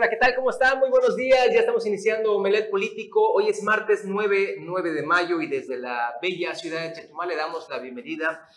Hola, ¿qué tal? ¿Cómo están? Muy buenos días. Ya estamos iniciando Omelet Político. Hoy es martes 9, 9 de mayo y desde la bella ciudad de Chetumal le damos la bienvenida.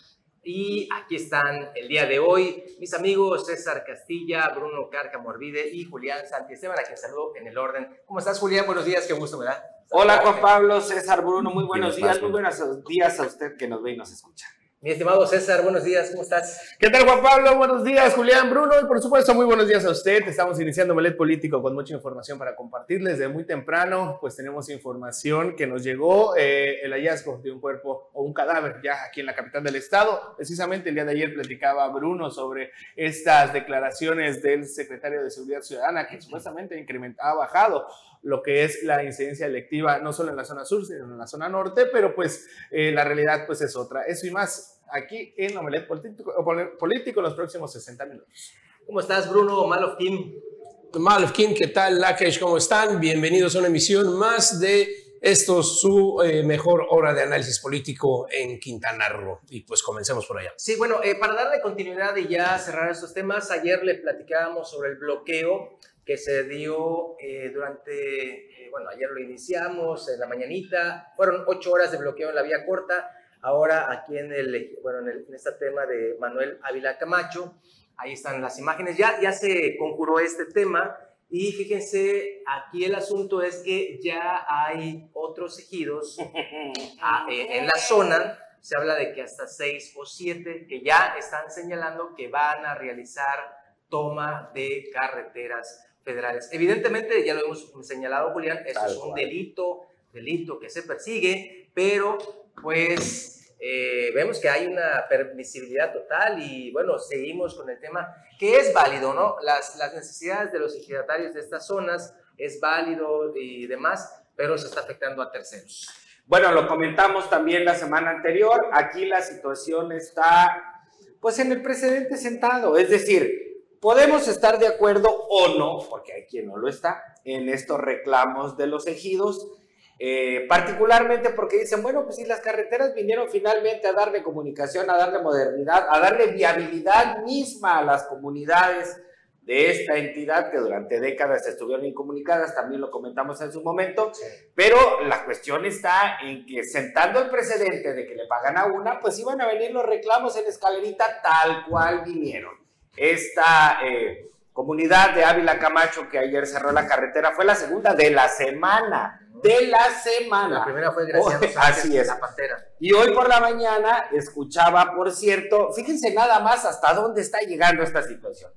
Y aquí están el día de hoy mis amigos César Castilla, Bruno Carca Morvide y Julián Santiesteban, a quien saludo en el orden. ¿Cómo estás, Julián? Buenos días, qué gusto, ¿verdad? Hola, Juan Pablo, César, Bruno, muy buenos días, muy buenos días a usted que nos ve y nos escucha. Mi estimado César, buenos días, ¿cómo estás? ¿Qué tal, Juan Pablo? Buenos días, Julián, Bruno, y por supuesto, muy buenos días a usted. Estamos iniciando Melet Político con mucha información para compartirles. De muy temprano, pues tenemos información que nos llegó, eh, el hallazgo de un cuerpo o un cadáver ya aquí en la capital del estado. Precisamente el día de ayer platicaba Bruno sobre estas declaraciones del secretario de Seguridad Ciudadana que supuestamente incrementaba, ha bajado lo que es la incidencia electiva, no solo en la zona sur, sino en la zona norte, pero pues eh, la realidad pues es otra. Eso y más aquí en Omelet Político, Político los próximos 60 minutos. ¿Cómo estás, Bruno Malofkin? Malofkin, ¿qué tal? Lakesh, ¿cómo están? Bienvenidos a una emisión más de esto, su eh, mejor hora de análisis político en Quintana Roo. Y pues comencemos por allá. Sí, bueno, eh, para darle continuidad y ya cerrar estos temas, ayer le platicábamos sobre el bloqueo que se dio eh, durante, bueno, ayer lo iniciamos en la mañanita, fueron ocho horas de bloqueo en la vía corta, Ahora aquí en, el, bueno, en, este tema de Manuel Ávila Camacho, ahí están las imágenes, ya, ya se concurrió este tema y fíjense, aquí el asunto es que ya hay otros ejidos ah, eh, en la zona, se habla de que hasta seis o siete que ya están señalando que van a realizar toma de carreteras federales. Evidentemente, ya lo hemos señalado, Julián, eso es un delito, delito que se persigue, pero pues eh, vemos que hay una permisibilidad total y bueno, seguimos con el tema que es válido, ¿no? Las, las necesidades de los ejidatarios de estas zonas es válido y demás, pero se está afectando a terceros. Bueno, lo comentamos también la semana anterior, aquí la situación está pues en el precedente sentado, es decir, podemos estar de acuerdo o no, porque hay quien no lo está, en estos reclamos de los ejidos, eh, particularmente porque dicen, bueno, pues si las carreteras vinieron finalmente a darle comunicación, a darle modernidad, a darle viabilidad misma a las comunidades de esta entidad que durante décadas estuvieron incomunicadas, también lo comentamos en su momento, pero la cuestión está en que sentando el precedente de que le pagan a una, pues iban a venir los reclamos en escalerita tal cual vinieron. Esta eh, comunidad de Ávila Camacho que ayer cerró la carretera fue la segunda de la semana de la semana. La primera fue gracias Así es. La Pantera. Y hoy por la mañana escuchaba, por cierto, fíjense nada más hasta dónde está llegando esta situación.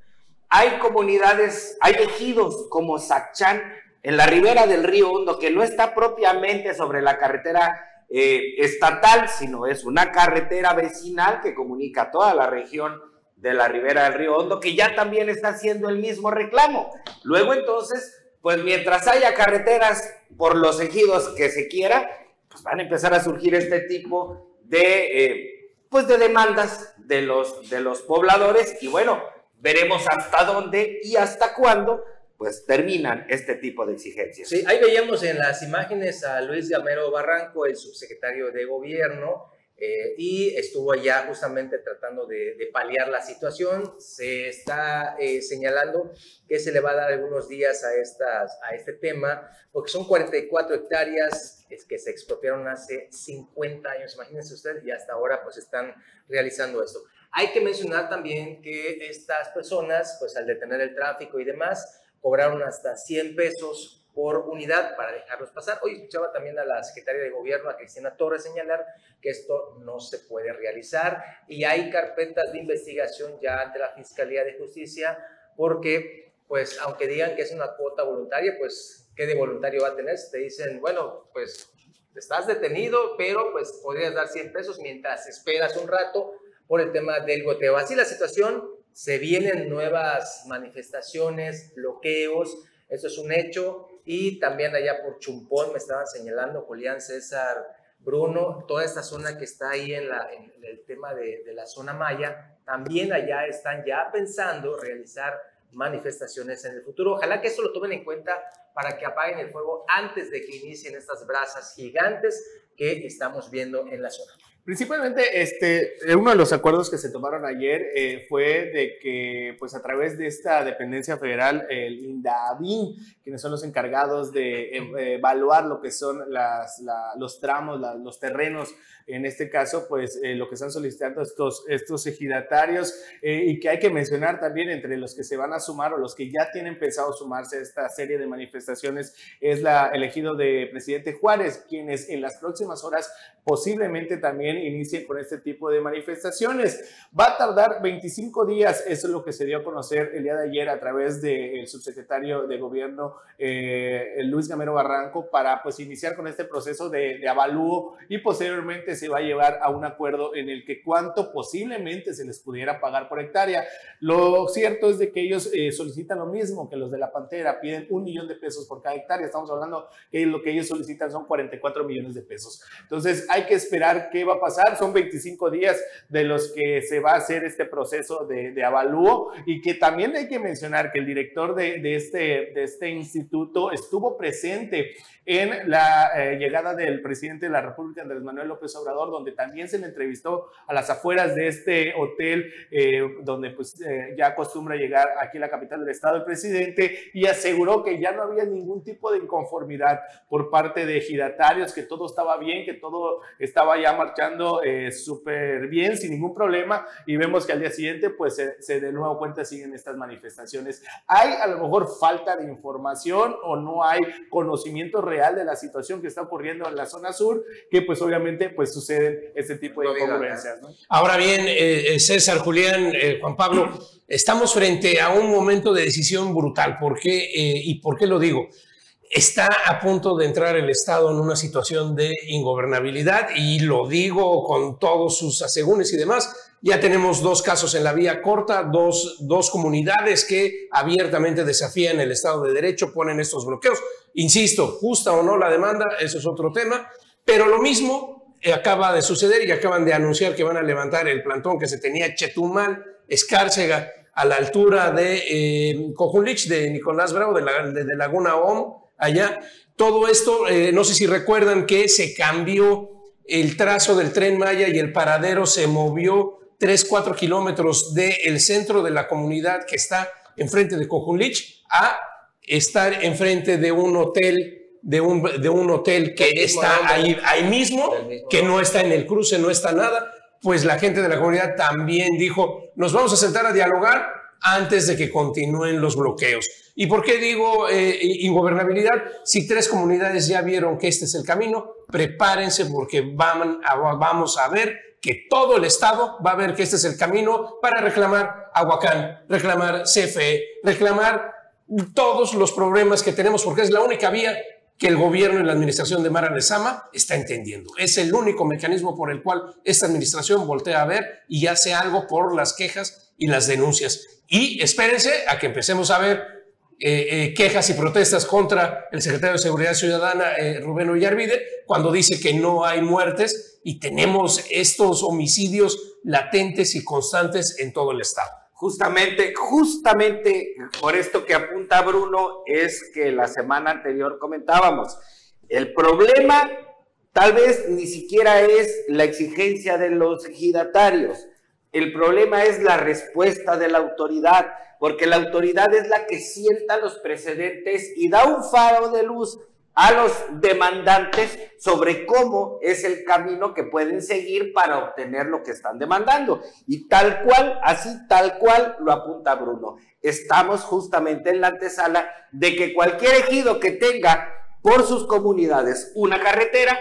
Hay comunidades, hay ejidos como Sachán en la ribera del río Hondo, que no está propiamente sobre la carretera eh, estatal, sino es una carretera vecinal que comunica toda la región de la ribera del río Hondo, que ya también está haciendo el mismo reclamo. Luego entonces pues mientras haya carreteras por los ejidos que se quiera, pues van a empezar a surgir este tipo de, eh, pues de demandas de los, de los pobladores y bueno, veremos hasta dónde y hasta cuándo pues terminan este tipo de exigencias. Sí, ahí veíamos en las imágenes a Luis Gamero Barranco, el subsecretario de gobierno, eh, y estuvo allá justamente tratando de, paliar la situación. Se está eh, señalando que se le va a dar algunos días a, estas, a este tema, porque son 44 hectáreas que se expropiaron hace 50 años, imagínense ustedes, y hasta ahora pues están realizando esto. Hay que mencionar también que estas personas, pues al detener el tráfico y demás, cobraron hasta 100 pesos por unidad para dejarlos pasar. Hoy escuchaba también a la secretaria de gobierno, a Cristina Torres, señalar que esto no se puede realizar y hay carpetas de investigación ya ante la Fiscalía de Justicia porque, pues, aunque digan que es una cuota voluntaria, pues, ¿qué de voluntario va a tener? te dicen, bueno, pues, estás detenido, pero pues podrías dar 100 pesos mientras esperas un rato por el tema del goteo. Así la situación, se vienen nuevas manifestaciones, bloqueos, eso es un hecho y también allá por Chumpón me estaban señalando Julián César Bruno, toda esta zona que está ahí en, el tema de, de, la zona maya, también allá están ya pensando realizar manifestaciones en el futuro. Ojalá que eso lo tomen en cuenta para que apaguen el fuego antes de que inicien estas brasas gigantes que estamos viendo en la zona. Principalmente, este, uno de los acuerdos que se tomaron ayer eh, fue de que, pues a través de esta dependencia federal, el INDAVIN, quienes son los encargados de evaluar lo que son las, los tramos, los terrenos en este caso, pues eh, lo que están solicitando estos, estos ejidatarios eh, y que hay que mencionar también entre los que se van a sumar o los que ya tienen pensado sumarse a esta serie de manifestaciones es la elegido de presidente Juárez, quienes en las próximas horas posiblemente también inicien con este tipo de manifestaciones. Va a tardar 25 días, eso es lo que se dio a conocer el día de ayer a través del subsecretario de gobierno eh, Luis Gamero Barranco para pues iniciar con este proceso de, de avalúo y posteriormente se va a llevar a un acuerdo en el que cuánto posiblemente se les pudiera pagar por hectárea. Lo cierto es de que ellos eh, solicitan lo mismo que los de la Pantera, piden un millón de pesos por cada hectárea. Estamos hablando que lo que ellos solicitan son 44 millones de pesos. Entonces hay que esperar qué va a pasar. Son 25 días de los que se va a hacer este proceso de, de avalúo y que también hay que mencionar que el director de, de este, de este instituto estuvo presente en la eh, llegada del presidente de la República, Andrés Manuel López Obrador, donde también se le entrevistó a las afueras de este hotel, eh, donde pues eh, ya acostumbra llegar aquí a la capital del estado el presidente, y aseguró que ya no había ningún tipo de inconformidad por parte de ejidatarios, que todo estaba bien, que todo estaba ya marchando súper bien, sin ningún problema, y vemos que al día siguiente pues se, se de nuevo cuenta siguen estas manifestaciones. Hay a lo mejor falta de información o no hay conocimiento real de la situación que está ocurriendo en la zona sur, que pues obviamente pues suceden este tipo de incongruencias. Ahora bien, eh, eh, César, Julián, eh, Juan Pablo, estamos frente a un momento de decisión brutal. ¿Por qué? ¿Y por qué lo digo? Está a punto de entrar el Estado en una situación de ingobernabilidad y lo digo con todos sus asegúnes y demás ya tenemos dos casos en la vía corta, dos, dos comunidades que abiertamente desafían el Estado de Derecho, ponen estos bloqueos. Insisto, justa o no la demanda, eso es otro tema, pero lo mismo eh, acaba de suceder y acaban de anunciar que van a levantar el plantón que se tenía Chetumal, Escárcega, a la altura de eh, de Nicolás Bravo, de, la, de, Laguna OM, allá. Todo esto, eh, no sé si recuerdan que se cambió el trazo del tren Maya y el paradero se movió 3, 4 kilómetros del centro de la comunidad que está enfrente de Cojunlich a estar enfrente de un hotel de un, de un hotel que está ahí, ahí mismo, que no está en el cruce, no está nada, pues la gente de la comunidad también dijo, nos vamos a sentar a dialogar antes de que continúen los bloqueos. ¿Y por qué digo eh, ingobernabilidad? Si tres comunidades ya vieron que este es el camino, prepárense porque vamos a ver que todo el Estado va a ver que este es el camino para reclamar Aguacán, reclamar CFE, reclamar todos los problemas que tenemos, porque es la única vía que el gobierno y la administración de Mara Lezama está entendiendo. Es el único mecanismo por el cual esta administración voltea a ver y hace algo por las quejas y las denuncias. Y espérense a que empecemos a ver eh, eh, quejas y protestas contra el secretario de Seguridad Ciudadana, eh, Rubén Ollarvide, cuando dice que no hay muertes y tenemos estos homicidios latentes y constantes en todo el Estado. Justamente, justamente por esto que apunta Bruno es que la semana anterior comentábamos, el problema tal vez ni siquiera es la exigencia de los ejidatarios, el problema es la respuesta de la autoridad, porque la autoridad es la que sienta los precedentes y da un faro de luz a los demandantes sobre cómo es el camino que pueden seguir para obtener lo que están demandando. Y tal cual, así tal cual lo apunta Bruno. Estamos justamente en la antesala de que cualquier ejido que tenga por sus comunidades una carretera,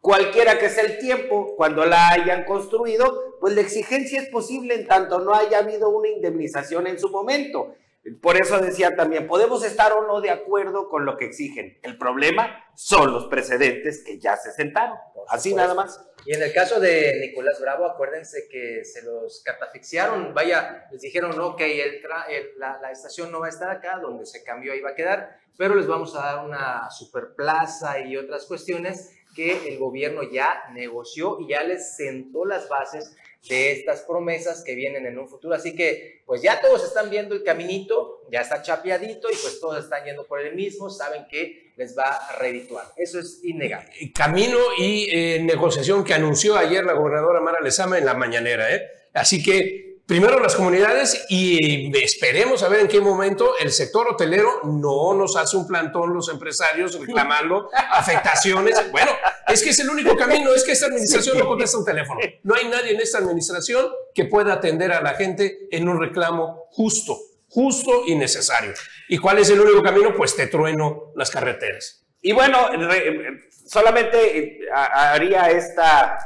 cualquiera que sea el tiempo cuando la hayan construido, pues la exigencia es posible en tanto no haya habido una indemnización en su momento. Por eso decía también, podemos estar o no de acuerdo con lo que exigen. El problema son los precedentes que ya se sentaron. Así nada más. Y en el caso de Nicolás Bravo, acuérdense que se los catafixiaron. Vaya, les dijeron, no, que el, la, la, estación no va a estar acá, donde se cambió ahí va a quedar, pero les vamos a dar una superplaza y otras cuestiones que el gobierno ya negoció y ya les sentó las bases de estas promesas que vienen en un futuro. Así que, pues ya todos están viendo el caminito, ya está chapeadito y pues todos están yendo por el mismo, saben que les va a redituar. Eso es innegable. Camino y eh, negociación que anunció ayer la gobernadora Mara Lezama en la mañanera. ¿eh? Así que primero las comunidades y esperemos a ver en qué momento el sector hotelero no nos hace un plantón los empresarios reclamando afectaciones. Bueno, es que es el único camino, es que esta administración no contesta un teléfono. No hay nadie en esta administración que pueda atender a la gente en un reclamo justo, justo y necesario. ¿Y cuál es el único camino? Pues te trueno las carreteras. Y bueno, solamente eh, haría esta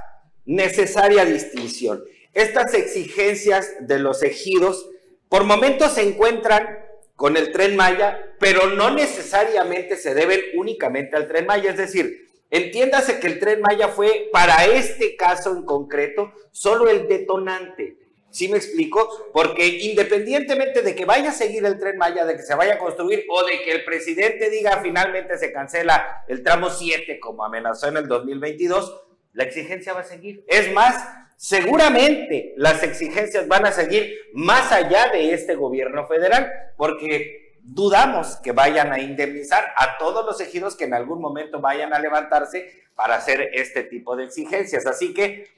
necesaria distinción. Estas exigencias de los ejidos por momentos se encuentran con el tren Maya, pero no necesariamente se deben únicamente al tren Maya. Es decir, entiéndase que el tren Maya fue para este caso en concreto solo el detonante. ¿Sí me explico? Porque independientemente de que vaya a seguir el tren Maya, de que se vaya a construir o de que el presidente diga finalmente se cancela el tramo 7 como amenazó en el 2022, la exigencia va a seguir. Es más, Seguramente las exigencias van a seguir más allá de este gobierno federal, porque dudamos que vayan a indemnizar a todos los ejidos que en algún momento vayan a levantarse para hacer este tipo de exigencias. Así que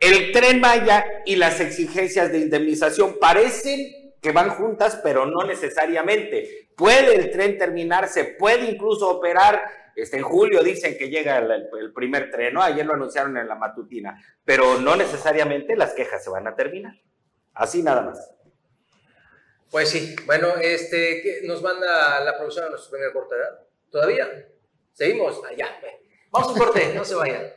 el tren Maya y las exigencias de indemnización parecen que van juntas, pero no necesariamente. Puede el tren terminarse, puede incluso operar este, en julio dicen que llega el, primer tren, ¿no? Ayer lo anunciaron en la matutina, pero no necesariamente las quejas se van a terminar. Así nada más. Pues sí, bueno, este, nos manda la producción a nuestro primer corte. ¿Todavía? ¿Seguimos? Allá. Vamos a un corte, no se vayan.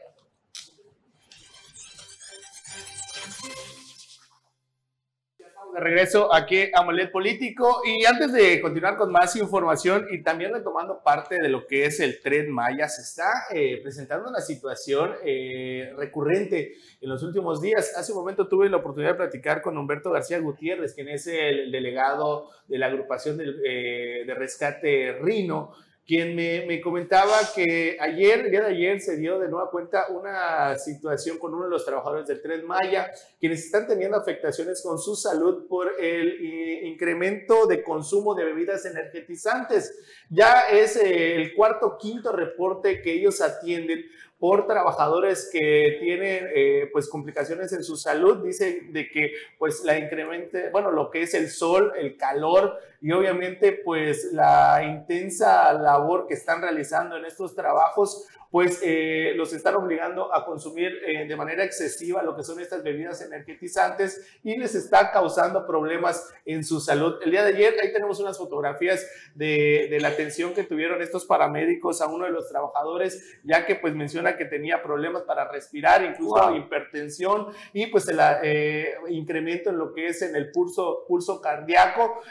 Regreso aquí a Molet Político y antes de continuar con más información y también retomando parte de lo que es el tren Maya, se está eh, presentando una situación eh, recurrente en los últimos días. Hace un momento tuve la oportunidad de platicar con Humberto García Gutiérrez, quien es el delegado de la agrupación eh, de rescate Rino quien me, comentaba que ayer, el día de ayer, se dio de nueva cuenta una situación con uno de los trabajadores del Tren Maya, quienes están teniendo afectaciones con su salud por el incremento de consumo de bebidas energetizantes. Ya es eh, el cuarto, quinto reporte que ellos atienden por trabajadores que tienen eh, pues complicaciones en su salud, dice de que pues la incremente, bueno, lo que es el sol, el calor y obviamente pues la intensa labor que están realizando en estos trabajos pues eh, los están obligando a consumir eh, de manera excesiva lo que son estas bebidas energetizantes y les está causando problemas en su salud. El día de ayer ahí tenemos unas fotografías de, de la atención que tuvieron estos paramédicos a uno de los trabajadores, ya que pues menciona que tenía problemas para respirar, incluso hipertensión y pues el eh, incremento en lo que es en el pulso, pulso cardíaco.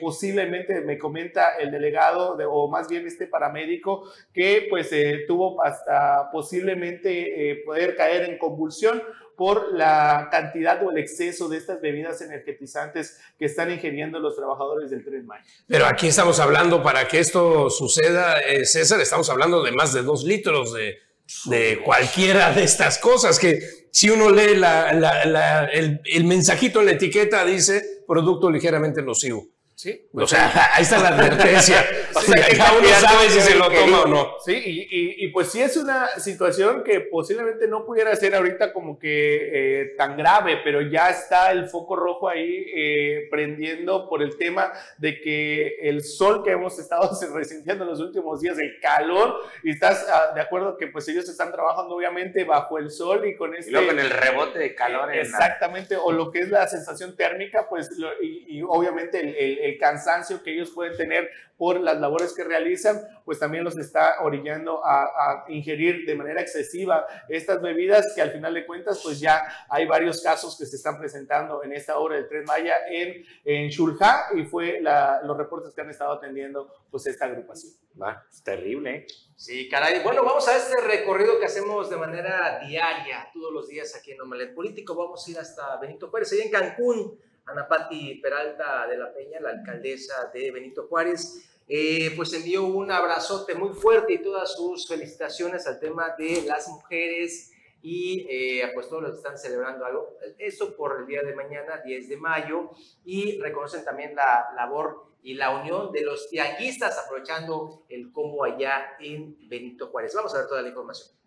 Posiblemente me comenta el delegado de, o más bien este paramédico que pues tuvo hasta posiblemente eh, poder caer en convulsión por la cantidad o el exceso de estas bebidas energetizantes que están ingiriendo los trabajadores del Tren Maya. Pero aquí estamos hablando, para que esto suceda, eh, César, estamos hablando de más de dos litros de, de cualquiera de estas cosas, que si uno lee el, el mensajito en la etiqueta dice producto ligeramente nocivo. Sí. O sea, ahí está la advertencia. o sea, cada uno sabe si se lo toma o no. Sí, y, y, pues sí es una situación que posiblemente no pudiera ser ahorita como que eh, tan grave, pero ya está el foco rojo ahí eh, prendiendo por el tema de que el sol que hemos estado resintiendo en los últimos días, el calor, y estás ah, de acuerdo que pues ellos están trabajando obviamente bajo el sol y con este... Y luego con el rebote de calor. exactamente, o lo que es la sensación térmica, pues, y, y obviamente el el cansancio que ellos pueden tener por las labores que realizan, pues también los está orillando a, ingerir de manera excesiva estas bebidas que al final de cuentas, pues ya hay varios casos que se están presentando en esta obra del Tren Maya en, en Shulja y fue los reportes que han estado atendiendo pues esta agrupación. Va, es terrible. ¿eh? Sí, caray. Bueno, vamos a este recorrido que hacemos de manera diaria, todos los días aquí en Omelet Político. Vamos a ir hasta Benito Juárez, ahí en Cancún Ana Patti Peralta de la Peña, la alcaldesa de Benito Juárez, eh, pues envió un abrazote muy fuerte y todas sus felicitaciones al tema de las mujeres y eh, pues todos los que están celebrando algo, eso por el día de mañana, 10 de mayo, y reconocen también la labor y la unión de los tianguistas aprovechando el combo allá en Benito Juárez. Vamos a ver toda la información.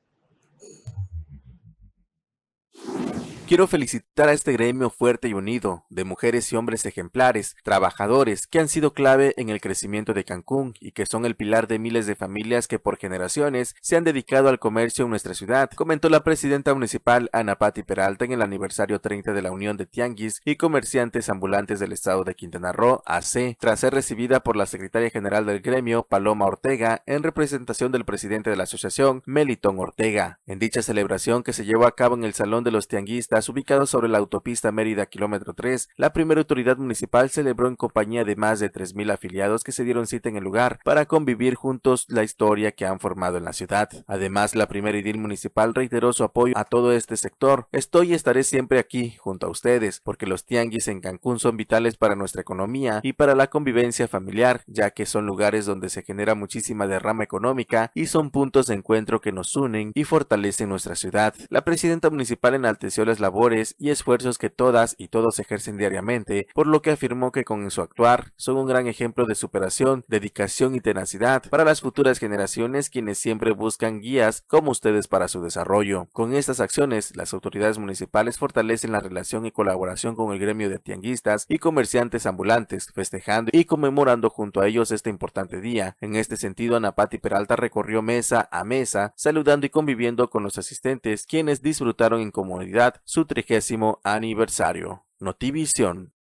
Quiero felicitar a este gremio fuerte y unido, de mujeres y hombres ejemplares, trabajadores, que han sido clave en el crecimiento de Cancún y que son el pilar de miles de familias que por generaciones se han dedicado al comercio en nuestra ciudad, comentó la presidenta municipal Ana Patti Peralta en el aniversario 30 de la Unión de Tianguis y Comerciantes Ambulantes del Estado de Quintana Roo, AC, tras ser recibida por la secretaria general del gremio, Paloma Ortega, en representación del presidente de la asociación, Melitón Ortega. En dicha celebración que se llevó a cabo en el Salón de los Tianguistas, ubicado sobre la autopista Mérida kilómetro 3, la primera autoridad municipal celebró en compañía de más de 3.000 afiliados que se dieron cita en el lugar para convivir juntos la historia que han formado en la ciudad. Además, la primera edil municipal reiteró su apoyo a todo este sector. Estoy y estaré siempre aquí, junto a ustedes, porque los tianguis en Cancún son vitales para nuestra economía y para la convivencia familiar, ya que son lugares donde se genera muchísima derrama económica y son puntos de encuentro que nos unen y fortalecen nuestra ciudad. La presidenta municipal enalteció las labores y esfuerzos que todas y todos ejercen diariamente, por lo que afirmó que con su actuar son un gran ejemplo de superación, dedicación y tenacidad para las futuras generaciones quienes siempre buscan guías como ustedes para su desarrollo. Con estas acciones, las autoridades municipales fortalecen la relación y colaboración con el gremio de tianguistas y comerciantes ambulantes, festejando y conmemorando junto a ellos este importante día. En este sentido, Anapati Peralta recorrió mesa a mesa, saludando y conviviendo con los asistentes, quienes disfrutaron en comunidad su trigésimo aniversario. Notivisión.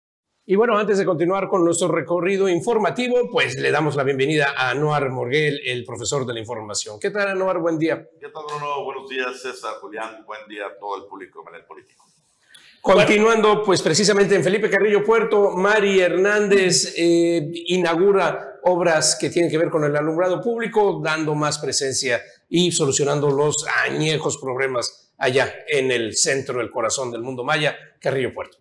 Y bueno, antes de continuar con nuestro recorrido informativo, pues le damos la bienvenida a Anuar Morguel, el profesor de la información. ¿Qué tal, Anuar? Buen día. ¿Qué tal, Bruno? Buenos días, César, Julián. Buen día a todo el público de político. Continuando, pues precisamente en Felipe Carrillo Puerto, Mari Hernández eh, inaugura obras que tienen que ver con el alumbrado público, dando más presencia y solucionando los añejos problemas allá en el centro, el corazón del mundo maya, Carrillo Puerto.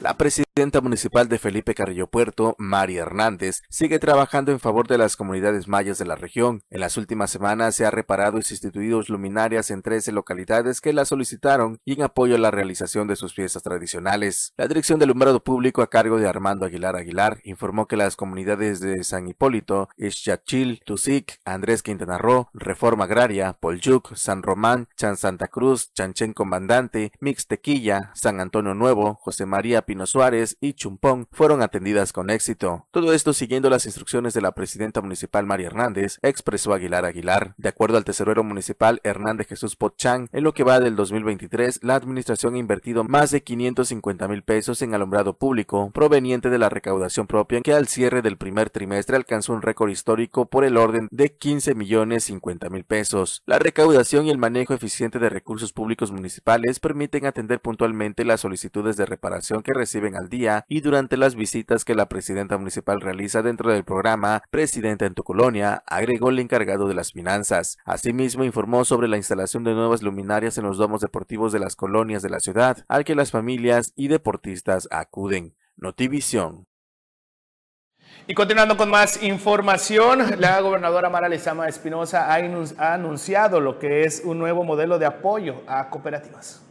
La presidenta municipal de Felipe Carrillo Puerto, María Hernández, sigue trabajando en favor de las comunidades mayas de la región. En las últimas semanas se ha reparado y sustituido luminarias en 13 localidades que la solicitaron y en apoyo a la realización de sus fiestas tradicionales. La Dirección del Alumbrado Público a cargo de Armando Aguilar Aguilar informó que las comunidades de San Hipólito, Ixchachil, Tusic, Andrés Quintana Roo, Reforma Agraria, Polyuc, San Román, Chan Santa Cruz, Chanchen Comandante, Mixtequilla, San Antonio Nuevo, José María Pino Suárez y Chumpón fueron atendidas con éxito. Todo esto siguiendo las instrucciones de la presidenta municipal María Hernández, expresó Aguilar Aguilar. De acuerdo al tesorero municipal Hernández Jesús Pochán, en lo que va del 2023, la administración ha invertido más de 550 mil pesos en alumbrado público, proveniente de la recaudación propia, que al cierre del primer trimestre alcanzó un récord histórico por el orden de 15 millones 50 mil pesos. La recaudación y el manejo eficiente de recursos públicos municipales permiten atender puntualmente las solicitudes de reparación que reciben al día y durante las visitas que la presidenta municipal realiza dentro del programa Presidenta en tu colonia, agregó el encargado de las finanzas. Asimismo, informó sobre la instalación de nuevas luminarias en los domos deportivos de las colonias de la ciudad, al que las familias y deportistas acuden. Notivisión. Y continuando con más información, la gobernadora Mara Lezama Espinosa ha anunciado lo que es un nuevo modelo de apoyo a cooperativas.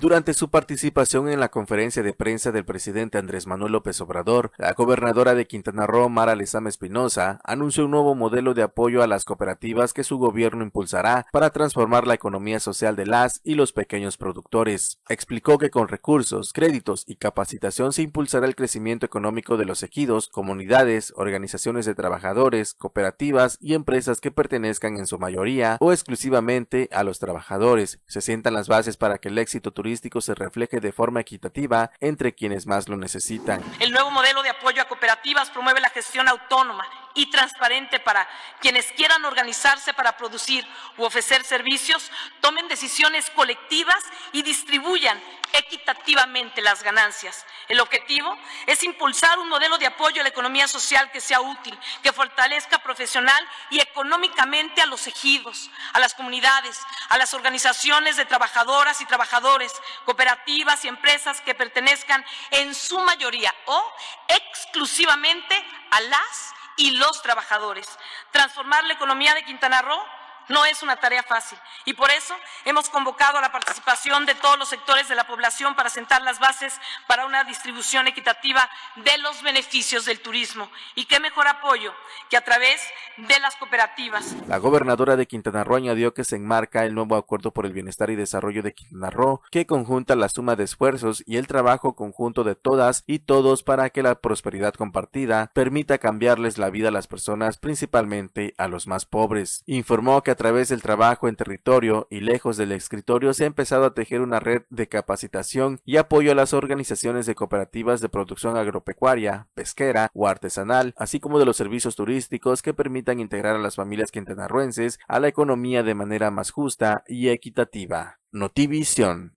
Durante su participación en la conferencia de prensa del presidente Andrés Manuel López Obrador, la gobernadora de Quintana Roo, Mara Lezama Espinosa, anunció un nuevo modelo de apoyo a las cooperativas que su gobierno impulsará para transformar la economía social de las y los pequeños productores. Explicó que con recursos, créditos y capacitación se impulsará el crecimiento económico de los ejidos, comunidades, organizaciones de trabajadores, cooperativas y empresas que pertenezcan en su mayoría o exclusivamente a los trabajadores. Se sientan las bases para que el éxito turístico se refleje de forma equitativa entre quienes más lo necesitan. El nuevo modelo de apoyo a cooperativas promueve la gestión autónoma y transparente para quienes quieran organizarse para producir u ofrecer servicios, tomen decisiones colectivas y distribuyan equitativamente las ganancias. El objetivo es impulsar un modelo de apoyo a la economía social que sea útil, que fortalezca profesional y económicamente a los ejidos, a las comunidades, a las organizaciones de trabajadoras y trabajadores, cooperativas y empresas que pertenezcan en su mayoría o exclusivamente a las y los trabajadores. Transformar la economía de Quintana Roo no es una tarea fácil y por eso hemos convocado a la participación de todos los sectores de la población para sentar las bases para una distribución equitativa de los beneficios del turismo. Y qué mejor apoyo que a través de las cooperativas. La gobernadora de Quintana Roo añadió que se enmarca el nuevo acuerdo por el bienestar y desarrollo de Quintana Roo, que conjunta la suma de esfuerzos y el trabajo conjunto de todas y todos para que la prosperidad compartida permita cambiarles la vida a las personas, principalmente a los más pobres. Informó que a través del trabajo en territorio y lejos del escritorio se ha empezado a tejer una red de capacitación y apoyo a las organizaciones de cooperativas de producción agropecuaria, pesquera o artesanal, así como de los servicios turísticos que permitan integrar a las familias quintanarruenses a la economía de manera más justa y equitativa. Notivisión.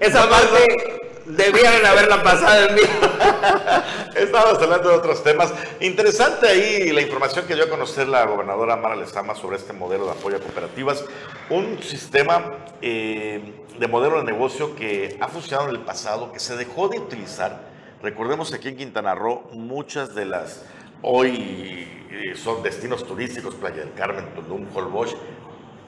Esa parte debieron haberla pasado en mí. Estábamos hablando de otros temas. Interesante ahí la información que dio a conocer la gobernadora Mara Lezama sobre este modelo de apoyo a cooperativas. Un sistema eh, de modelo de negocio que ha funcionado en el pasado, que se dejó de utilizar. Recordemos que aquí en Quintana Roo muchas de las hoy eh, son destinos turísticos, Playa del Carmen, Tulum, Holbox,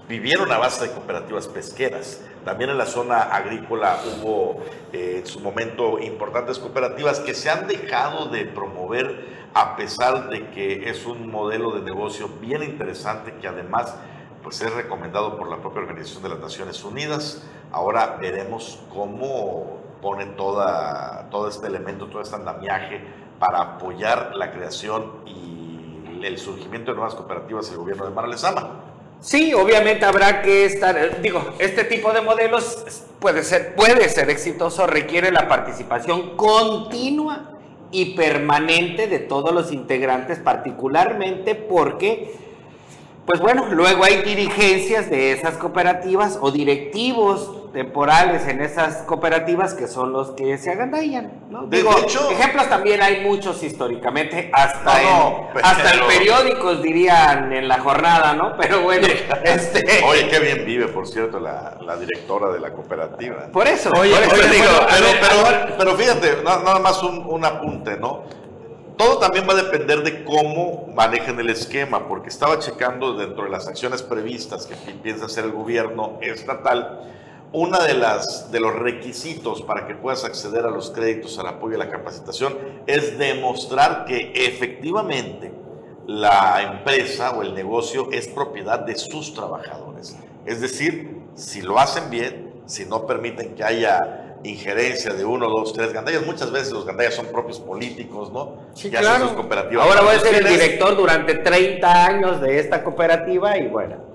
vivieron a base de cooperativas pesqueras. También en la zona agrícola hubo eh, en su momento importantes cooperativas que se han dejado de promover a pesar de que es un modelo de negocio bien interesante que además pues es recomendado por la propia Organización de las Naciones Unidas. Ahora veremos cómo pone toda, todo este elemento, todo este andamiaje para apoyar la creación y el surgimiento de nuevas cooperativas del gobierno de Mara Lezama. Sí, obviamente habrá que estar, digo, este tipo de modelos puede ser, puede ser exitoso, requiere la participación continua y permanente de todos los integrantes, particularmente porque, pues bueno, luego hay dirigencias de esas cooperativas o directivos temporales en esas cooperativas que son los que se agandallan, ¿no? De Digo, hecho- ejemplos también hay muchos históricamente, hasta, No, no, en, hasta en pero- periódicos dirían en la jornada, ¿no? Pero bueno, este... Oye, qué bien vive, por cierto, la, la directora de la cooperativa. Por eso, Oye, por eso oye, digo, bueno, a Pero, ver, pero, pero fíjate, na- nada más un, un apunte, ¿no? Todo también va a depender de cómo manejen el esquema, porque estaba checando dentro de las acciones previstas que pi- piensa hacer el gobierno estatal, una de las de los requisitos para que puedas acceder a los créditos, al apoyo y a la capacitación es demostrar que efectivamente la empresa o el negocio es propiedad de sus trabajadores. Es decir, si lo hacen bien, si no permiten que haya injerencia de uno, dos, tres gandallas, muchas veces los gandallas son propios políticos, ¿no? Sí, claro. sus cooperativas. Ahora voy a ser el director durante 30 años de esta cooperativa y bueno,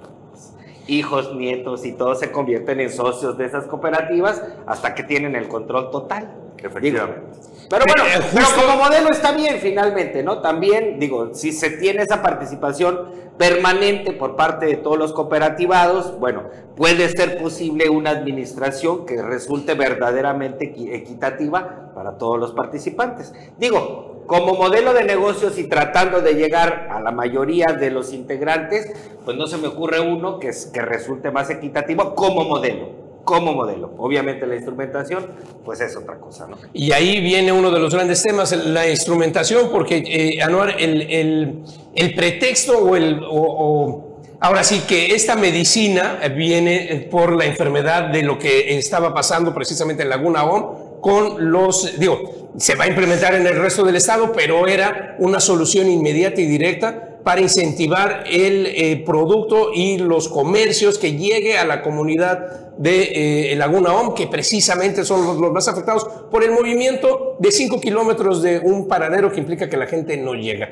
hijos, nietos y todos se convierten en socios de esas cooperativas hasta que tienen el control total. Efectivamente. Digo, pero bueno, Eh, pero justo- como modelo está bien finalmente, ¿no? También, digo, si se tiene esa participación permanente por parte de todos los cooperativados, bueno, puede ser posible una administración que resulte verdaderamente equi- equitativa para todos los participantes. Digo, como modelo de negocios y tratando de llegar a la mayoría de los integrantes, pues no se me ocurre uno que, es- que resulte más equitativo como modelo. Como modelo. Obviamente la instrumentación, pues es otra cosa, ¿no? Y ahí viene uno de los grandes temas, la instrumentación, porque, eh, Anuar, el, el- el pretexto o el... o- o- ahora sí que esta medicina viene por la enfermedad de lo que estaba pasando precisamente en Laguna OM con los... Digo, se va a implementar en el resto del estado, pero era una solución inmediata y directa para incentivar el eh, producto y los comercios que llegue a la comunidad de eh, Laguna OM, que precisamente son los, los más afectados por el movimiento de 5 kilómetros de un paradero que implica que la gente no llega.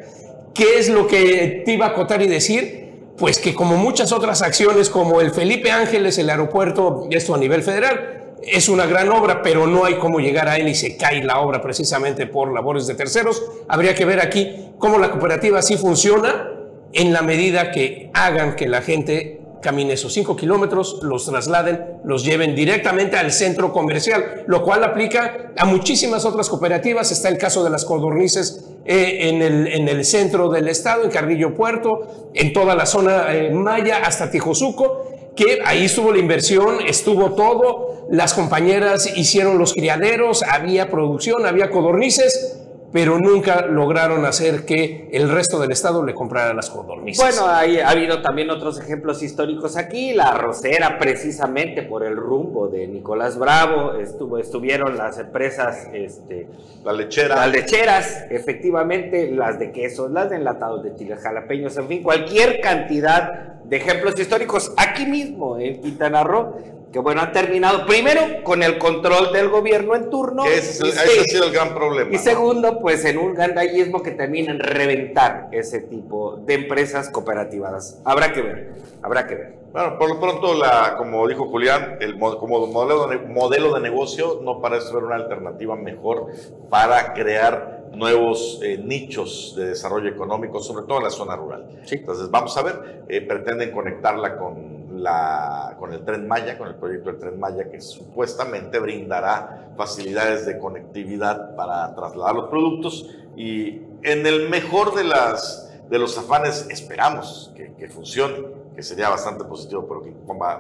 ¿Qué es lo que te iba a acotar y decir? Pues que como muchas otras acciones, como el Felipe Ángeles, el aeropuerto, esto a nivel federal, es una gran obra, pero no hay cómo llegar a él y se cae la obra precisamente por labores de terceros. Habría que ver aquí cómo la cooperativa sí funciona en la medida que hagan que la gente camine esos cinco kilómetros, los trasladen, los lleven directamente al centro comercial, lo cual aplica a muchísimas otras cooperativas. Está el caso de las codornices eh, en, el, en, el, centro del estado, en Carrillo Puerto, en toda la zona eh, maya hasta Tijosuco, que ahí estuvo la inversión, estuvo todo, las compañeras hicieron los criaderos, había producción, había codornices, pero nunca lograron hacer que el resto del Estado le comprara las codornices. Bueno, hay, ha habido también otros ejemplos históricos aquí. La arrocera, precisamente por el rumbo de Nicolás Bravo, estuvo, estuvieron las empresas, este, la lechera. las lecheras, efectivamente, las de quesos, las de enlatados de chiles jalapeños, en fin, cualquier cantidad de ejemplos históricos aquí mismo en Quintana Roo que bueno, han terminado primero con el control del gobierno en turno. Ese, ese ha sido el gran problema. Y segundo, pues en un gandallismo que termina en reventar ese tipo de empresas cooperativas. Habrá que ver, habrá que ver. Bueno, por lo pronto, la, como dijo Julián, el como modelo de, modelo de negocio no parece ser una alternativa mejor para crear nuevos eh, nichos de desarrollo económico, sobre todo en la zona rural. Entonces, vamos a ver, eh, pretenden conectarla con la, con el tren Maya, con el proyecto del tren Maya, que supuestamente brindará facilidades de conectividad para trasladar los productos y en el mejor de, las, de los afanes esperamos que, que funcione que sería bastante positivo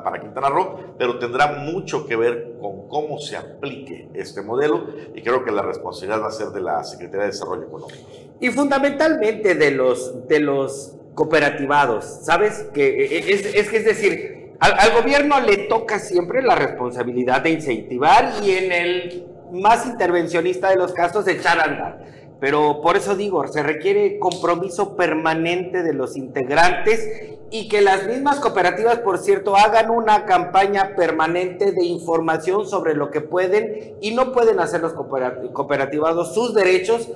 para Quintana Roo, pero tendrá mucho que ver con cómo se aplique este modelo y creo que la responsabilidad va a ser de la Secretaría de Desarrollo Económico. Y fundamentalmente de los, de los cooperativados, ¿sabes? Que es, es que es decir, al, gobierno le toca siempre la responsabilidad de incentivar y en el más intervencionista de los casos echar a andar. Pero por eso digo, se requiere compromiso permanente de los integrantes y que las mismas cooperativas, por cierto, hagan una campaña permanente de información sobre lo que pueden y no pueden hacer los cooperativados sus derechos,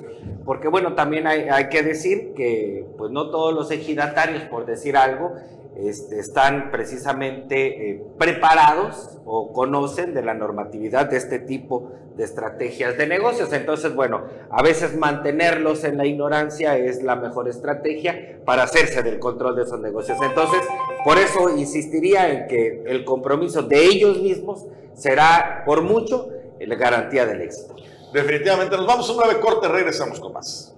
porque bueno, también hay, que decir que pues no todos los ejidatarios, por decir algo, este, están precisamente eh, preparados o conocen de la normatividad de este tipo de estrategias de negocios. Entonces, bueno, a veces mantenerlos en la ignorancia es la mejor estrategia para hacerse del control de esos negocios. Entonces, por eso insistiría en que el compromiso de ellos mismos será, por mucho, la garantía del éxito. Definitivamente, nos vamos a un breve corte, regresamos con más.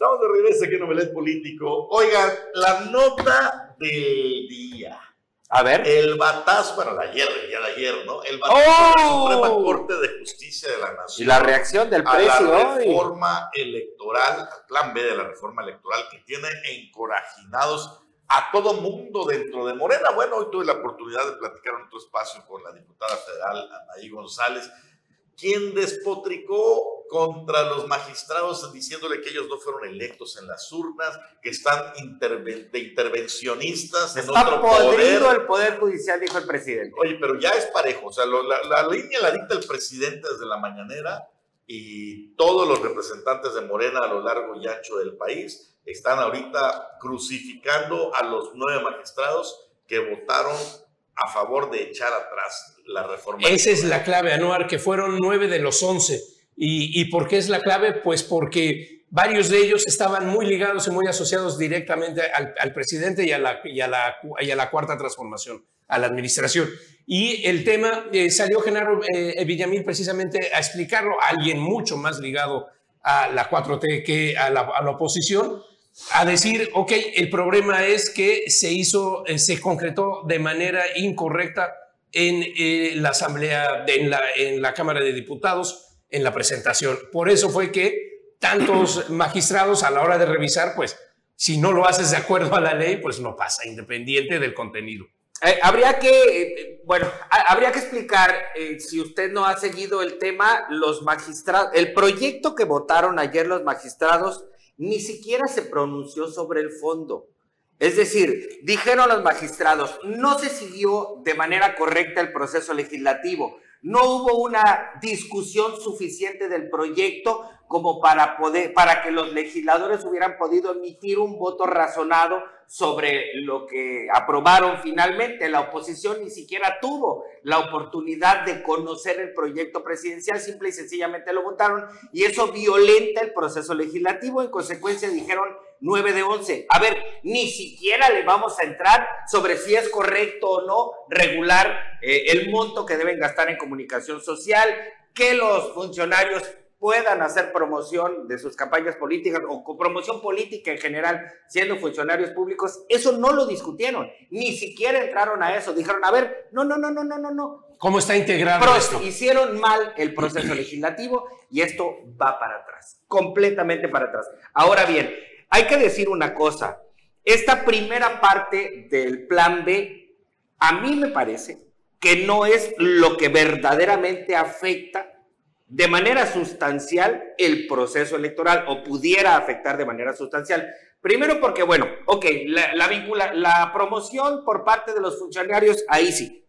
Estamos de regreso aquí en Novelet Político. Oigan, la nota del día. A ver. El batazo, bueno, de ayer, el día de ayer, ¿no? El batazo de la ¡Oh! Suprema Corte de Justicia de la Nación. Y la reacción del precio. A la reforma electoral, al plan B de la reforma electoral, que tiene encorajinados a todo mundo dentro de Morena. Bueno, hoy tuve la oportunidad de platicar en otro espacio con la diputada federal Anaí González quien despotricó contra los magistrados diciéndole que ellos no fueron electos en las urnas, que están de intervencionistas en Está otro poder. el poder judicial, dijo el presidente. Oye, pero ya es parejo, o sea, la, la línea la dicta el presidente desde la mañanera y todos los representantes de Morena a lo largo y ancho del país están ahorita crucificando a los nueve magistrados que votaron a favor de echar atrás la reforma. Esa es la clave, Anuar, que fueron nueve de los once. ¿Y, ¿Y por qué es la clave? Pues porque varios de ellos estaban muy ligados y muy asociados directamente al, presidente y a, la, y, a la, y a, la, cuarta transformación, a la administración. Y el tema eh, salió Genaro eh, Villamil precisamente a explicarlo, a alguien mucho más ligado a la 4T que a la, a la oposición, a decir, ok, el problema es que se hizo, eh, se concretó de manera incorrecta en eh, la Asamblea, en, la, en la Cámara de Diputados, en la presentación. Por eso fue que tantos magistrados a la hora de revisar, pues si no lo haces de acuerdo a la ley, pues no pasa, independiente del contenido. Eh, habría que, bueno, habría que explicar, si usted no ha seguido el tema, los magistrados, el proyecto que votaron ayer los magistrados ni siquiera se pronunció sobre el fondo. Es decir, dijeron los magistrados, no se siguió de manera correcta el proceso legislativo, No hubo una discusión suficiente del proyecto como para poder, para que los legisladores hubieran podido emitir un voto razonado sobre lo que aprobaron finalmente. La oposición ni siquiera tuvo la oportunidad de conocer el proyecto presidencial, simple y sencillamente lo votaron y eso violenta el proceso legislativo. En consecuencia dijeron 9 de 11. A ver, ni siquiera le vamos a entrar sobre si es correcto o no regular eh, el monto que deben gastar en comunicación social, que los funcionarios puedan hacer promoción de sus campañas políticas o promoción política en general siendo funcionarios públicos, eso no lo discutieron, ni siquiera entraron a eso, dijeron, a ver, no, no, no, no, no, no, no. ¿Cómo está integrado esto? Hicieron mal el proceso legislativo y esto va para atrás, completamente para atrás. Ahora bien, hay que decir una cosa, esta primera parte del plan B, a mí me parece que no es lo que verdaderamente afecta de manera sustancial el proceso electoral o pudiera afectar de manera sustancial. Primero porque, bueno, ok, la, vincula, la promoción por parte de los funcionarios, ahí sí.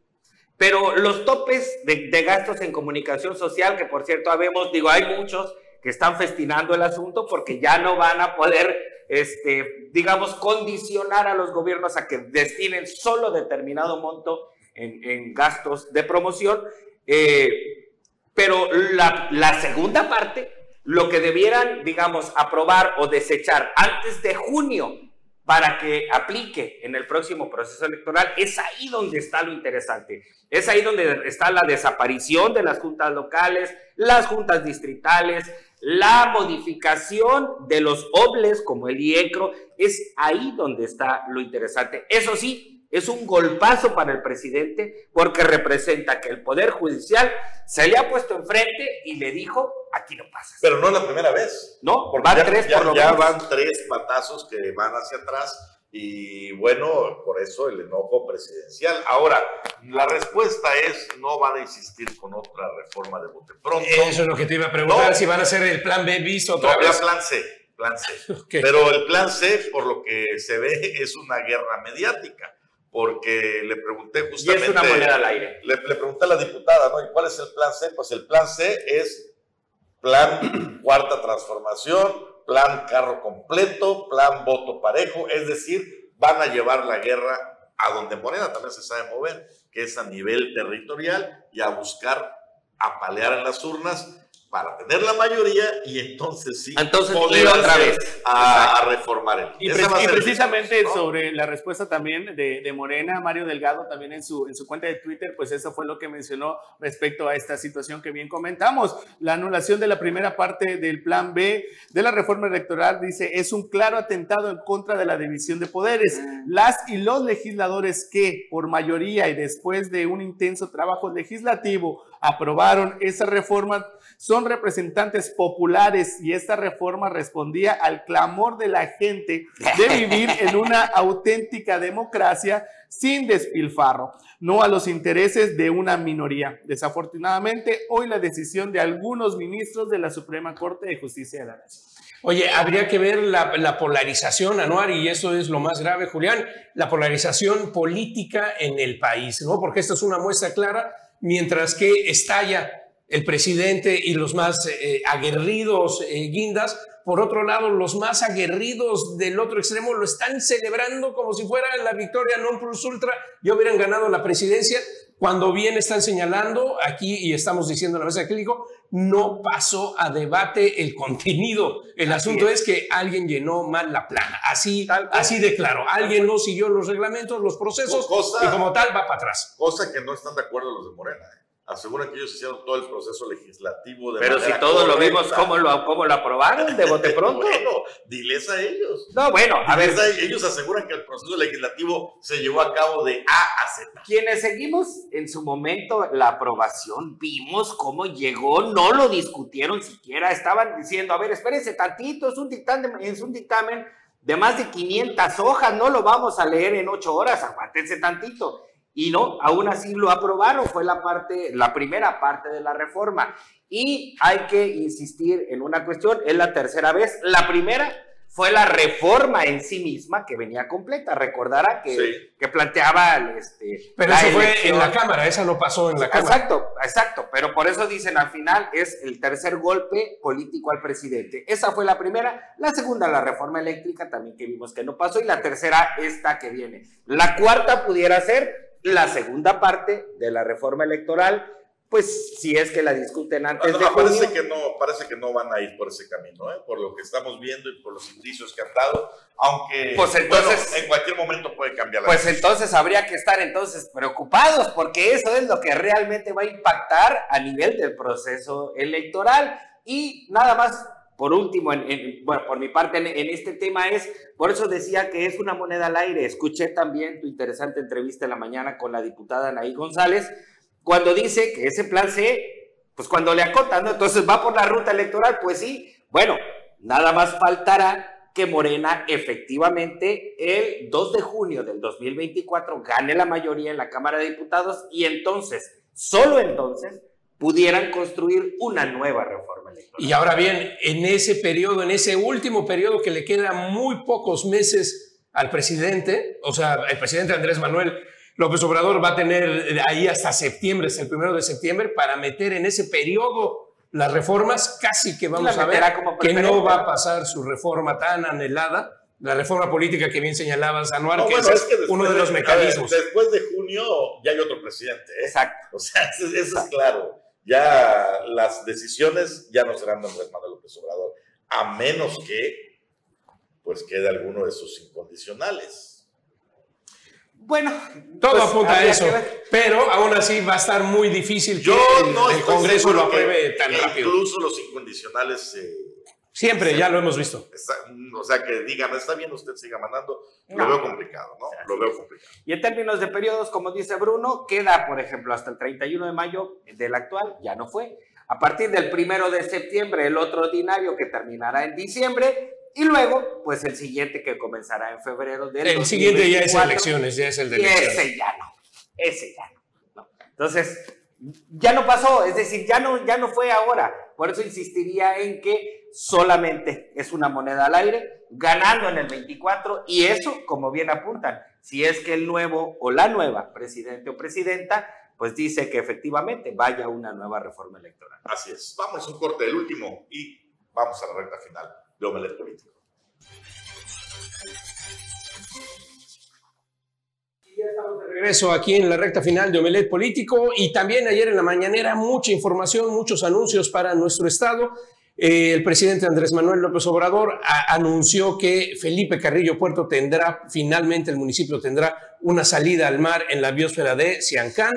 Pero los topes de, de, gastos en comunicación social, que por cierto habemos, digo, hay muchos que están festinando el asunto porque ya no van a poder, este, digamos, condicionar a los gobiernos a que destinen solo determinado monto en, en gastos de promoción. Eh, pero la, la segunda parte, lo que debieran, digamos, aprobar o desechar antes de junio para que aplique en el próximo proceso electoral, es ahí donde está lo interesante. Es ahí donde está la desaparición de las juntas locales, las juntas distritales, la modificación de los obles como el IECRO, es ahí donde está lo interesante. Eso sí, es un golpazo para el presidente porque representa que el Poder Judicial se le ha puesto enfrente y le dijo, aquí no pasa. Pero no es la primera vez. No, porque van ya, tres por lo ya van tres patazos que van hacia atrás y bueno, por eso el enojo presidencial. Ahora, la respuesta es no van a insistir con otra reforma de bote pronto. Eso es lo que te iba a preguntar, si van a hacer el plan B visto otra no, vez. plan C, plan C. Pero el plan C, por lo que se ve, es una guerra mediática porque le pregunté justamente... Y es una moneda al aire. Le, le, pregunté a la diputada, ¿no? ¿Y cuál es el plan C? Pues el plan C es plan cuarta transformación, plan carro completo, plan voto parejo, es decir, van a llevar la guerra a donde Morena también se sabe mover, que es a nivel territorial y a buscar apalear en las urnas para tener la mayoría y entonces sí entonces, poder otra vez. a, reformar el y, y precisamente sobre la respuesta también de, de, Morena Mario Delgado también en su en su cuenta de Twitter pues eso fue lo que mencionó respecto a esta situación que bien comentamos. La anulación de la primera parte del plan B de la reforma electoral dice es un claro atentado en contra de la división de poderes. Las y los legisladores que por mayoría y después de un intenso trabajo legislativo aprobaron esa reforma son representantes populares y esta reforma respondía al clamor de la gente de vivir en una auténtica democracia sin despilfarro, no a los intereses de una minoría. Desafortunadamente, hoy la decisión de algunos ministros de la Suprema Corte de Justicia de la Nación. Oye, habría que ver la, la, polarización, Anuar, y eso es lo más grave, Julián, la polarización política en el país, ¿no? Porque esto es una muestra clara, mientras que estalla el presidente y los más eh, aguerridos eh, guindas. Por otro lado, los más aguerridos del otro extremo lo están celebrando como si fuera la victoria non plus ultra y hubieran ganado la presidencia, cuando bien están señalando aquí y estamos diciendo en la mesa de clínico, no pasó a debate el contenido. El asunto es. que alguien llenó mal la plana. Así, así de claro. Alguien no siguió los reglamentos, los procesos y como tal va para atrás. Cosa que no están de acuerdo los de Morena. ¿eh? Aseguran que ellos hicieron todo el proceso legislativo de Pero si todos lo vimos, ¿cómo lo, cómo lo aprobaron de bote pronto? bueno, diles a ellos. No, bueno, a ver. ellos aseguran que el proceso legislativo se llevó a cabo de A a Z. Quienes seguimos en su momento la aprobación, vimos cómo llegó, no lo discutieron siquiera, estaban diciendo, a ver, espérense tantito, es un dictamen, es un dictamen de más de 500 hojas, no lo vamos a leer en 8 horas, aguántense tantito. Y no, aún así lo aprobaron, fue la parte, la primera parte de la reforma. Y hay que insistir en una cuestión, es la tercera vez. La primera fue la reforma en sí misma que venía completa. Recordará que, Sí. que planteaba este, Pero la eso fue elección. en la Cámara, esa no pasó en la Cámara. Exacto, exacto. Pero por eso dicen al final es el tercer golpe político al presidente. Esa fue la primera. La segunda, la reforma eléctrica, también que vimos que no pasó. Y la tercera, esta que viene. La cuarta pudiera ser la segunda parte de la reforma electoral. Pues si es que la discuten antes No, de no, junio. parece, que no, parece que no van a ir por ese camino, ¿eh? por lo que estamos viendo y por los indicios que han dado, aunque Pues entonces- bueno, en cualquier momento puede cambiar la Pues decisión. entonces habría que estar entonces preocupados porque eso es lo que realmente va a impactar a nivel del proceso electoral. Y nada más, por último, en- en- bueno, por mi parte en, en este tema es, por eso decía que es una moneda al aire. Escuché también tu interesante entrevista en la mañana con la diputada Anaí González, cuando dice que ese plan C, pues cuando le acotan, ¿no? Entonces va por la ruta electoral, pues sí. Bueno, nada más faltará que Morena efectivamente el 2 de junio del 2024 gane la mayoría en la Cámara de Diputados y entonces, solo entonces, pudieran construir una nueva reforma electoral. Y ahora bien, en ese periodo, en ese último periodo que le queda muy pocos meses al presidente, o sea, el presidente Andrés Manuel López Obrador va a tener ahí hasta septiembre, hasta el primero de septiembre, para meter en ese periodo las reformas, casi que vamos a ver como que no va a pasar su reforma tan anhelada, la reforma política que bien señalabas, Anuar, No, que bueno, es que es uno de los ver, mecanismos. después de junio ya hay otro presidente, ¿eh? Exacto. O sea, eso, eso es claro. Ya las decisiones ya no serán de Andrés Manuel López Obrador, a menos que pues quede alguno de sus incondicionales. Bueno, Todo pues, apunta a eso, pero aún así va a estar muy difícil Yo que el, no el Congreso lo apruebe tan que rápido. Incluso los incondicionales, eh, Siempre, ya lo hemos visto. está- o sea, que digan, está bien, usted siga mandando, lo veo complicado, ¿no? Lo veo complicado. Y en términos de periodos, como dice Bruno, queda, por ejemplo, hasta el 31 de mayo del actual, ya no fue. A partir del primero de septiembre, el otro ordinario que terminará en diciembre. Y luego, pues el siguiente que comenzará en febrero del El siguiente ya es 2024. elecciones, ya es el de Y elecciones. ese ya no. Ese ya no. no. Entonces, ya no pasó. Es decir, ya no, ya no fue ahora. Por eso insistiría en que solamente es una moneda al aire, ganando en el 24. Y eso, como bien apuntan, si es que el nuevo o la nueva presidente o presidenta, pues dice que efectivamente vaya una nueva reforma electoral. Así es. Vamos a un corte, el último, y vamos a la recta final de Omelet Político. Regreso aquí en la recta final de Omelet Político y también ayer en la mañanera mucha información, muchos anuncios para nuestro estado. Eh, el presidente Andrés Manuel López Obrador a- anunció que Felipe Carrillo Puerto tendrá, finalmente el municipio tendrá una salida al mar en la biosfera de Siancán.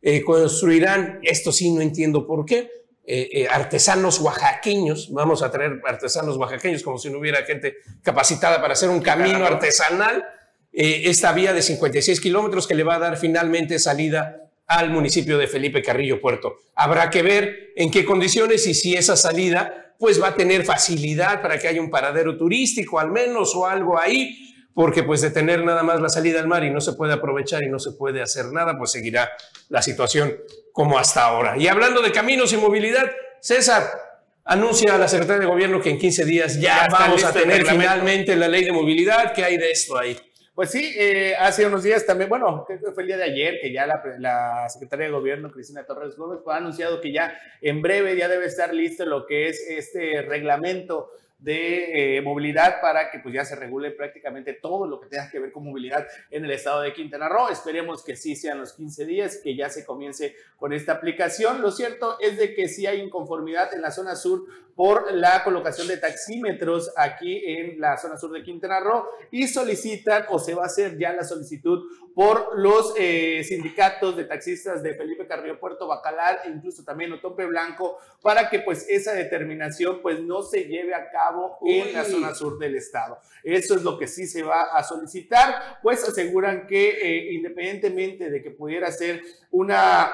Eh, construirán, esto sí no entiendo por qué, eh, artesanos oaxaqueños, vamos a traer artesanos oaxaqueños como si no hubiera gente capacitada para hacer un camino artesanal. Esta vía de 56 kilómetros que le va a dar finalmente salida al municipio de Felipe Carrillo Puerto. Habrá que ver en qué condiciones y si esa salida pues va a tener facilidad para que haya un paradero turístico al menos o algo ahí, porque pues de tener nada más la salida al mar y no se puede aprovechar y no se puede hacer nada, pues seguirá la situación como hasta ahora. Y hablando de caminos y movilidad, César, anuncia a la Secretaría de Gobierno que en 15 días ya, vamos a tener finalmente la ley de movilidad. ¿Qué hay de esto ahí? Pues sí, eh, hace unos días también, bueno, que fue el día de ayer que ya la, la secretaria de gobierno, Cristina Torres Gómez, fue anunciado que ya en breve ya debe estar listo lo que es este reglamento de eh, movilidad para que pues ya se regule prácticamente todo lo que tenga que ver con movilidad en el estado de Quintana Roo. Esperemos que sí sean los 15 días, que ya se comience con esta aplicación. Lo cierto es de que sí hay inconformidad en la zona sur por la colocación de taxímetros aquí en la zona sur de Quintana Roo y solicitan o se va a hacer ya la solicitud por los eh, sindicatos de taxistas de Felipe Carrillo Puerto Bacalar e incluso también Otompe Blanco para que pues esa determinación pues no se lleve a cabo en la zona sur del estado. Eso es lo que sí se va a solicitar, pues aseguran que eh, independientemente de que pudiera ser una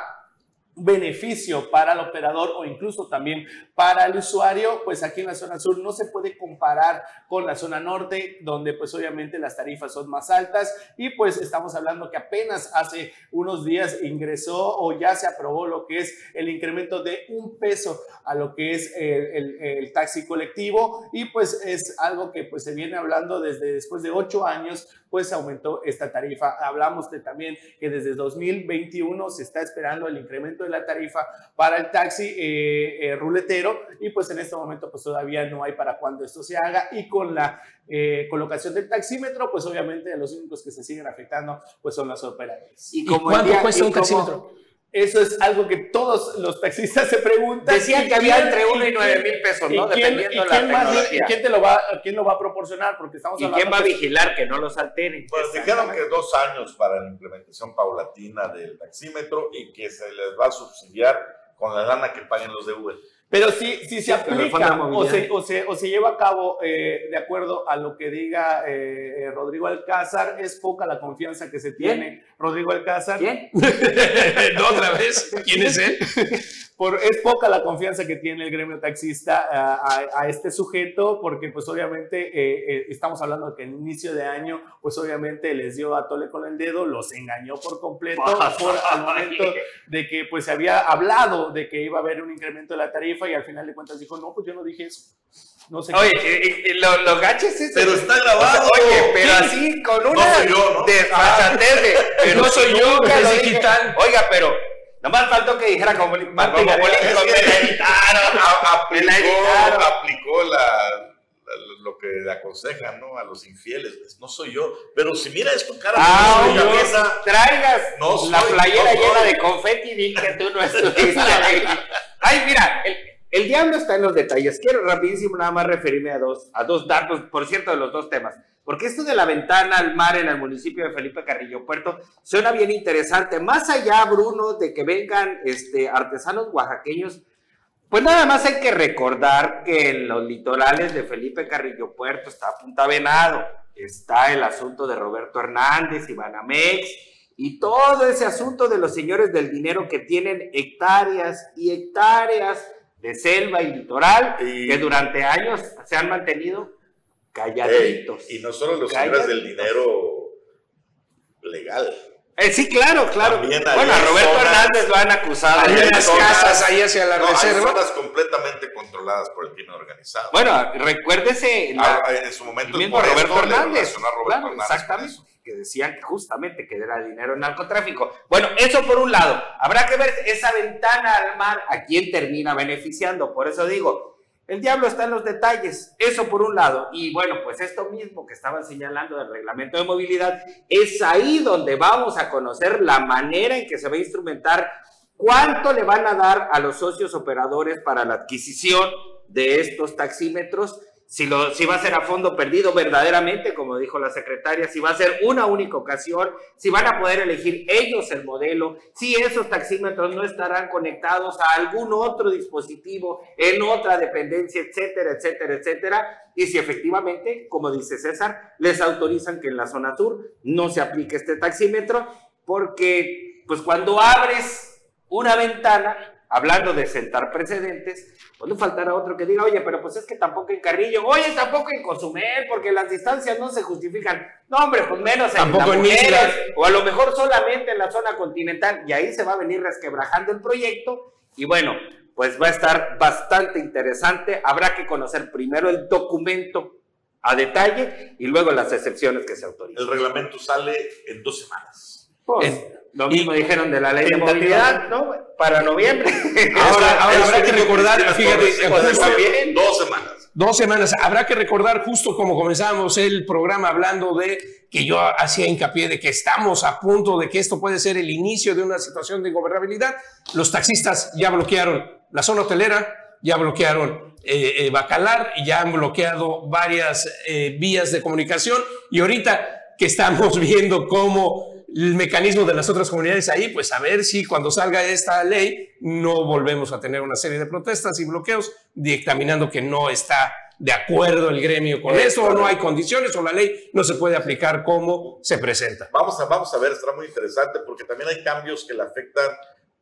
beneficio para el operador o incluso también para el usuario, pues aquí en la zona sur no se puede comparar con la zona norte, donde pues obviamente las tarifas son más altas y pues estamos hablando que apenas hace unos días ingresó o ya se aprobó lo que es el incremento de un peso a lo que es el, el, taxi colectivo y pues es algo que pues se viene hablando desde después de ocho años pues aumentó esta tarifa. Hablamos de también que desde 2021 se está esperando el incremento de la tarifa para el taxi eh, eh, ruletero y pues en este momento pues todavía no hay para cuando esto se haga y con la eh, colocación del taxímetro pues obviamente los únicos que se siguen afectando pues son los operadores. ¿Y, cuánto cuesta un taxímetro? Eso es algo que todos los taxistas se preguntan. Decían que había entre 1 y 9 mil pesos, ¿no? quién, Dependiendo quién la tecnología. ¿Quién te lo va, quién lo va a proporcionar? Porque estamos ¿Y quién va a vigilar que no los alteren? Pues dijeron que dos años para la implementación paulatina del taxímetro y que se les va a subsidiar con la lana que paguen los de Uber. Pero si, si se aplica o se, o, se, o se, lleva a cabo eh, de acuerdo a lo que diga eh, Rodrigo Alcázar, es poca la confianza que se tiene. Rodrigo Alcázar. ¿Quién? ¿No otra vez? ¿Quién es él? Por, es poca la confianza que tiene el gremio taxista a, a, este sujeto, porque pues obviamente eh, estamos hablando de que en inicio de año, pues obviamente les dio a tole con el dedo, los engañó por completo, por, al momento de que pues se había hablado de que iba a haber un incremento de la tarifa y al final de cuentas dijo, no, pues yo no dije eso. No sé oye, qué. lo, lo gaches es. Pero está grabado. oye, pero así con una no soy yo, ¿no? desfachatez de. Pero no soy yo, que. Oiga, pero. Nomás faltó que dijera como, editaron, aplicó, aplicó la, lo que le aconsejan ¿no? a los infieles. No soy yo. Pero si mira esto, cara, ah, no cabeza, traigas la playera llena de confeti y que tú no estuviste ahí. Ay, mira, el, el, diablo está en los detalles. Quiero rapidísimo nada más referirme a dos, a dos datos, por cierto, de los dos temas. Porque esto de la ventana al mar en el municipio de Felipe Carrillo Puerto suena bien interesante. Más allá, Bruno, de que vengan este, artesanos oaxaqueños, pues nada más hay que recordar que en los litorales de Felipe Carrillo Puerto está Punta Venado, está el asunto de Roberto Hernández y Banamex, y todo ese asunto de los señores del dinero que tienen hectáreas y hectáreas de selva y litoral que durante años se han mantenido calladitos. y no solo los señores del dinero legal. Eh, sí, claro, claro. bueno, a Roberto Hernández lo han acusado. Hay unas casas ahí hacia la reserva. Hay zonas completamente controladas por el crimen organizado. Bueno, recuérdese. Ah, en su momento Roberto Hernández. Roberto Hernández exactamente que decían que justamente que era dinero en narcotráfico. Bueno, eso por un lado. Habrá que ver esa ventana al mar a quién termina beneficiando. Por eso digo, el diablo está en los detalles. Eso por un lado. Y bueno, pues esto mismo que estaban señalando del reglamento de movilidad, es ahí donde vamos a conocer la manera en que se va a instrumentar cuánto le van a dar a los socios operadores para la adquisición de estos taxímetros si, va a ser a fondo perdido verdaderamente, como dijo la secretaria, si va a ser una única ocasión, si van a poder elegir ellos el modelo, si esos taxímetros no estarán conectados a algún otro dispositivo en otra dependencia, etcétera, etcétera, etcétera, y si efectivamente, como dice César, les autorizan que en la zona sur no se aplique este taxímetro, porque pues cuando abres una ventana, hablando de sentar precedentes, pues no faltará otro que diga, oye, pero pues es que tampoco en Carrillo, oye, tampoco en Cozumel, porque las distancias no se justifican. No, hombre, pues menos en tampoco en o a lo mejor solamente en la zona continental, y ahí se va a venir resquebrajando el proyecto, y bueno, pues va a estar bastante interesante. Habrá que conocer primero el documento a detalle y luego las excepciones que se autorizan. El reglamento sale en dos semanas. Pues, lo mismo dijeron de la ley de movilidad, ¿no? Para noviembre. Ahora, ahora habrá que recordar, fíjate, dos semanas. Dos semanas. Habrá que recordar, justo como comenzamos el programa hablando de que yo hacía hincapié de que estamos a punto de que esto puede ser el inicio de una situación de gobernabilidad. Los taxistas ya bloquearon la zona hotelera, ya bloquearon eh, eh, Bacalar, ya han bloqueado varias eh, vías de comunicación y ahorita que estamos viendo cómo el mecanismo de las otras comunidades ahí, pues a ver si cuando salga esta ley no volvemos a tener una serie de protestas y bloqueos dictaminando que no está de acuerdo el gremio con eso, o no hay condiciones, o la ley no se puede aplicar como se presenta. Vamos a, vamos a ver, estará muy interesante porque también hay cambios que le afectan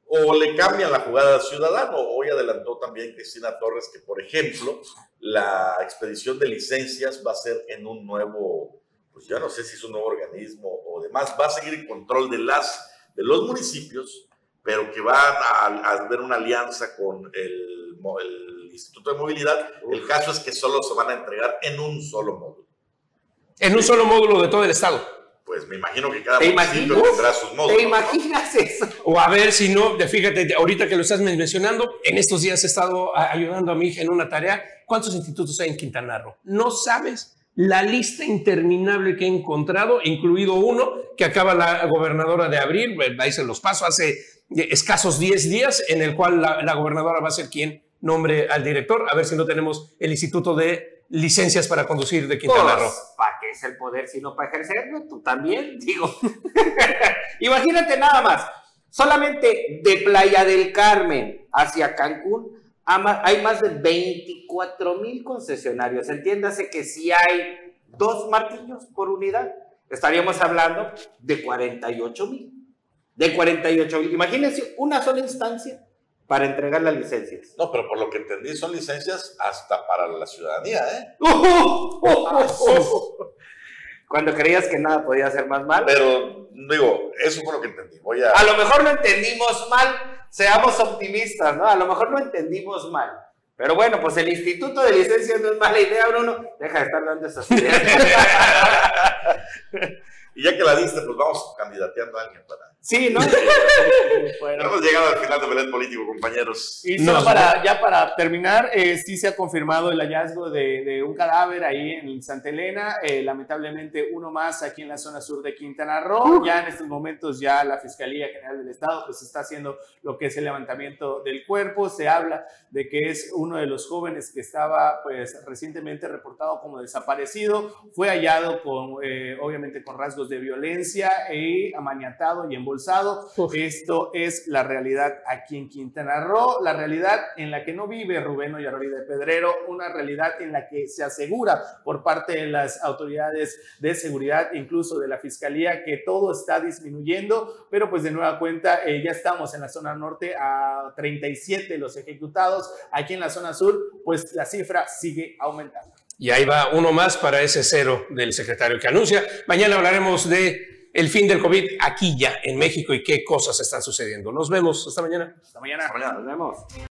o le cambian la jugada al ciudadano. Hoy adelantó también Cristina Torres que, por ejemplo, la expedición de licencias va a ser en un nuevo, pues ya no sé si es un nuevo organismo o demás, va a seguir el control de, las, de los municipios, pero que va a, a haber una alianza con el, el Instituto de Movilidad. El caso es que solo se van a entregar en un solo módulo. En un solo módulo de todo el estado pues me imagino que cada ¿Te municipio imaginas? tendrá sus módulos. ¿Te imaginas eso? O a ver si no, fíjate, ahorita que lo estás mencionando, en estos días he estado ayudando a mi hija en una tarea. ¿Cuántos institutos hay en Quintana Roo? No sabes la lista interminable que he encontrado, incluido uno que acaba la gobernadora de abrir, eh, ahí se los paso, hace eh, escasos 10 días, en el cual la, la gobernadora va a ser quien nombre al director, a ver si no tenemos el Instituto de Licencias para Conducir de Quintana Roo. ¿Para qué es el poder sino para ejercerlo? Tú también, digo. Imagínate nada más. Solamente de Playa del Carmen hacia Cancún hay más de 24 mil concesionarios. Entiéndase que si hay dos martillos por unidad, estaríamos hablando de 48 mil. De 48 mil. Imagínense una sola instancia para entregar las licencias. No, pero por lo que entendí son licencias hasta para la ciudadanía, ¿eh? Cuando creías que nada podía ser más mal. Pero digo, eso fue lo que entendí. Voy a... A lo mejor lo entendimos mal, seamos optimistas, ¿no? A lo mejor lo entendimos mal. Pero bueno, pues el Instituto de Licencias no es mala idea, Bruno. Deja de estar dando esas ideas. Y ya que la diste, pues vamos candidateando a alguien para... sí, ¿no? Bueno. Hemos llegado al final de Belén Político, compañeros. Y No, solo para, ya para terminar, eh, sí se ha confirmado el hallazgo de, de un cadáver ahí en Santa Elena, eh, lamentablemente uno más aquí en la zona sur de Quintana Roo. Ya en estos momentos ya la Fiscalía General del Estado pues está haciendo lo que es el levantamiento del cuerpo. Se habla de que es uno de los jóvenes que estaba pues recientemente reportado como desaparecido. Fue hallado con eh, obviamente con rasgos de violencia y amaniatado y embolsado. Esto es la realidad aquí en Quintana Roo, la realidad en la que no vive Rubén Oyarori de Pedrero, una realidad en la que se asegura por parte de las autoridades de seguridad, incluso de la fiscalía, que todo está disminuyendo, pero pues de nueva cuenta eh, ya estamos en la zona norte a 37 los ejecutados, aquí en la zona sur pues la cifra sigue aumentando. Y ahí va uno más para ese cero del secretario que anuncia. Mañana hablaremos de el fin del COVID aquí ya en México y qué cosas están sucediendo. Nos vemos. Hasta mañana. Hasta mañana. Nos vemos.